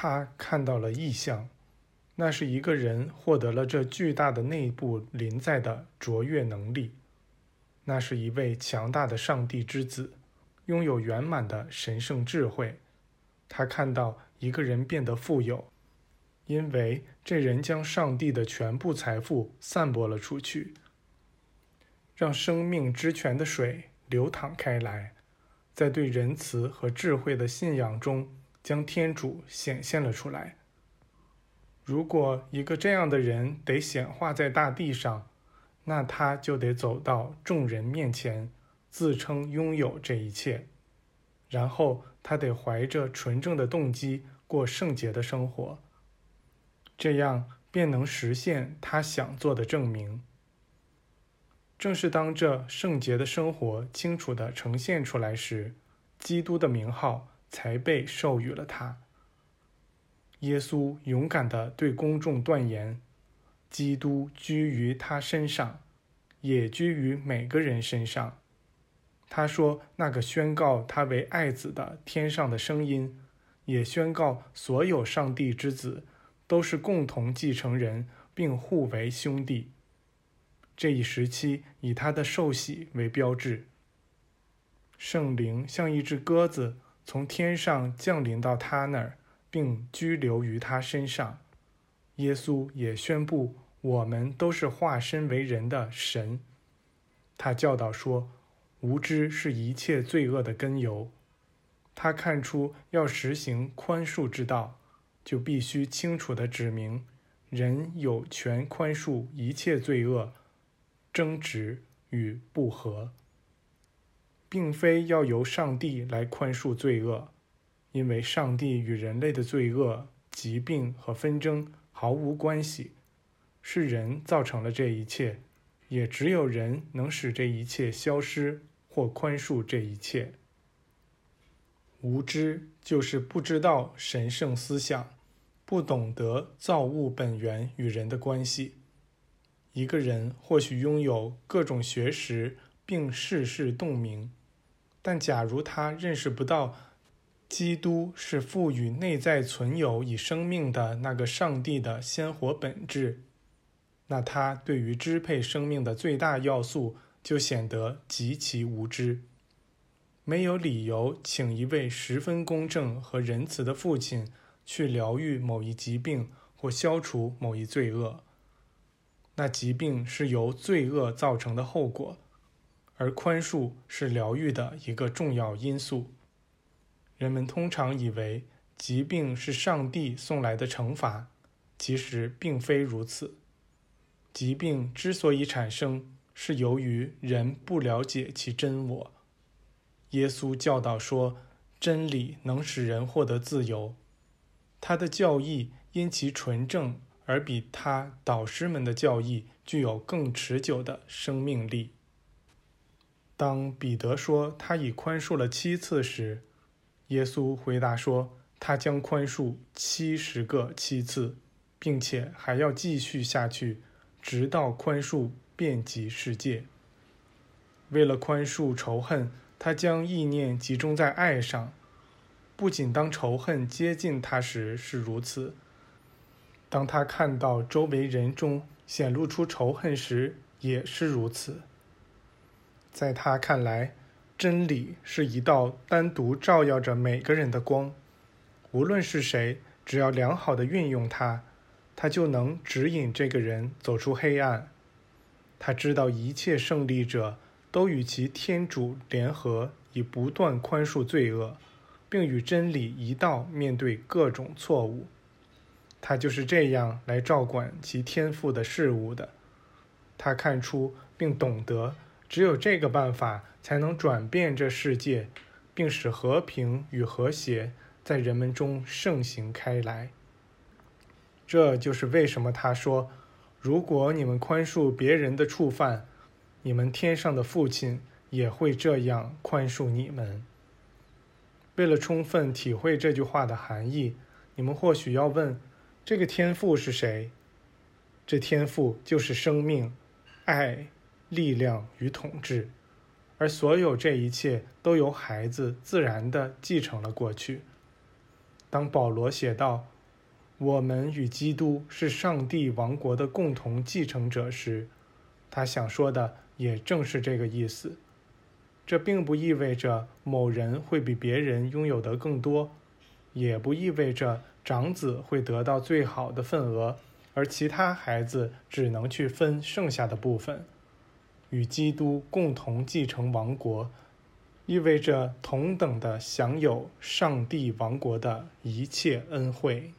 他看到了异象，那是一个人获得了这巨大的内部临在的卓越能力，那是一位强大的上帝之子，拥有圆满的神圣智慧。他看到一个人变得富有，因为这人将上帝的全部财富散播了出去，让生命之泉的水流淌开来，在对仁慈和智慧的信仰中，将天主显现了出来。如果一个这样的人得显化在大地上，那他就得走到众人面前，自称拥有这一切，然后。他得怀着纯正的动机过圣洁的生活，这样便能实现他想做的证明。正是当这圣洁的生活清楚地呈现出来时，基督的名号才被授予了他。耶稣勇敢地对公众断言：基督居于他身上，也居于每个人身上。他说：“那个宣告他为爱子的天上的声音，也宣告所有上帝之子都是共同继承人，并互为兄弟。”这一时期以他的受洗为标志。圣灵像一只鸽子从天上降临到他那儿，并居留于他身上。耶稣也宣布：“我们都是化身为人的神。”他教导说。无知是一切罪恶的根由。他看出要实行宽恕之道，就必须清楚地指明，人有权宽恕一切罪恶、争执与不和，并非要由上帝来宽恕罪恶，因为上帝与人类的罪恶、疾病和纷争毫无关系，是人造成了这一切，也只有人能使这一切消失。或宽恕这一切。无知就是不知道神圣思想，不懂得造物本源与人的关系。一个人或许拥有各种学识并世事洞明，但假如他认识不到基督是赋予内在存有以生命的那个上帝的鲜活本质，那他对于支配生命的最大要素。就显得极其无知，没有理由请一位十分公正和仁慈的父亲去疗愈某一疾病或消除某一罪恶。那疾病是由罪恶造成的后果，而宽恕是疗愈的一个重要因素。人们通常以为疾病是上帝送来的惩罚，其实并非如此。疾病之所以产生，是由于人不了解其真我。耶稣教导说，真理能使人获得自由。他的教义因其纯正而比他导师们的教义具有更持久的生命力。当彼得说他已宽恕了七次时，耶稣回答说，他将宽恕七十个七次，并且还要继续下去，直到宽恕。遍及世界。为了宽恕仇恨，他将意念集中在爱上。不仅当仇恨接近他时是如此，当他看到周围人中显露出仇恨时也是如此。在他看来，真理是一道单独照耀着每个人的光。无论是谁，只要良好的运用它，它就能指引这个人走出黑暗。他知道一切胜利者都与其天主联合，以不断宽恕罪恶，并与真理一道面对各种错误。他就是这样来照管其天赋的事物的。他看出并懂得，只有这个办法才能转变这世界，并使和平与和谐在人们中盛行开来。这就是为什么他说。如果你们宽恕别人的触犯，你们天上的父亲也会这样宽恕你们。为了充分体会这句话的含义，你们或许要问：这个天赋是谁？这天赋就是生命、爱、力量与统治，而所有这一切都由孩子自然地继承了过去。当保罗写道：“我们与基督是上帝王国的共同继承者”时，他想说的也正是这个意思。这并不意味着某人会比别人拥有的更多，也不意味着长子会得到最好的份额，而其他孩子只能去分剩下的部分。与基督共同继承王国。意味着同等的享有上帝王国的一切恩惠。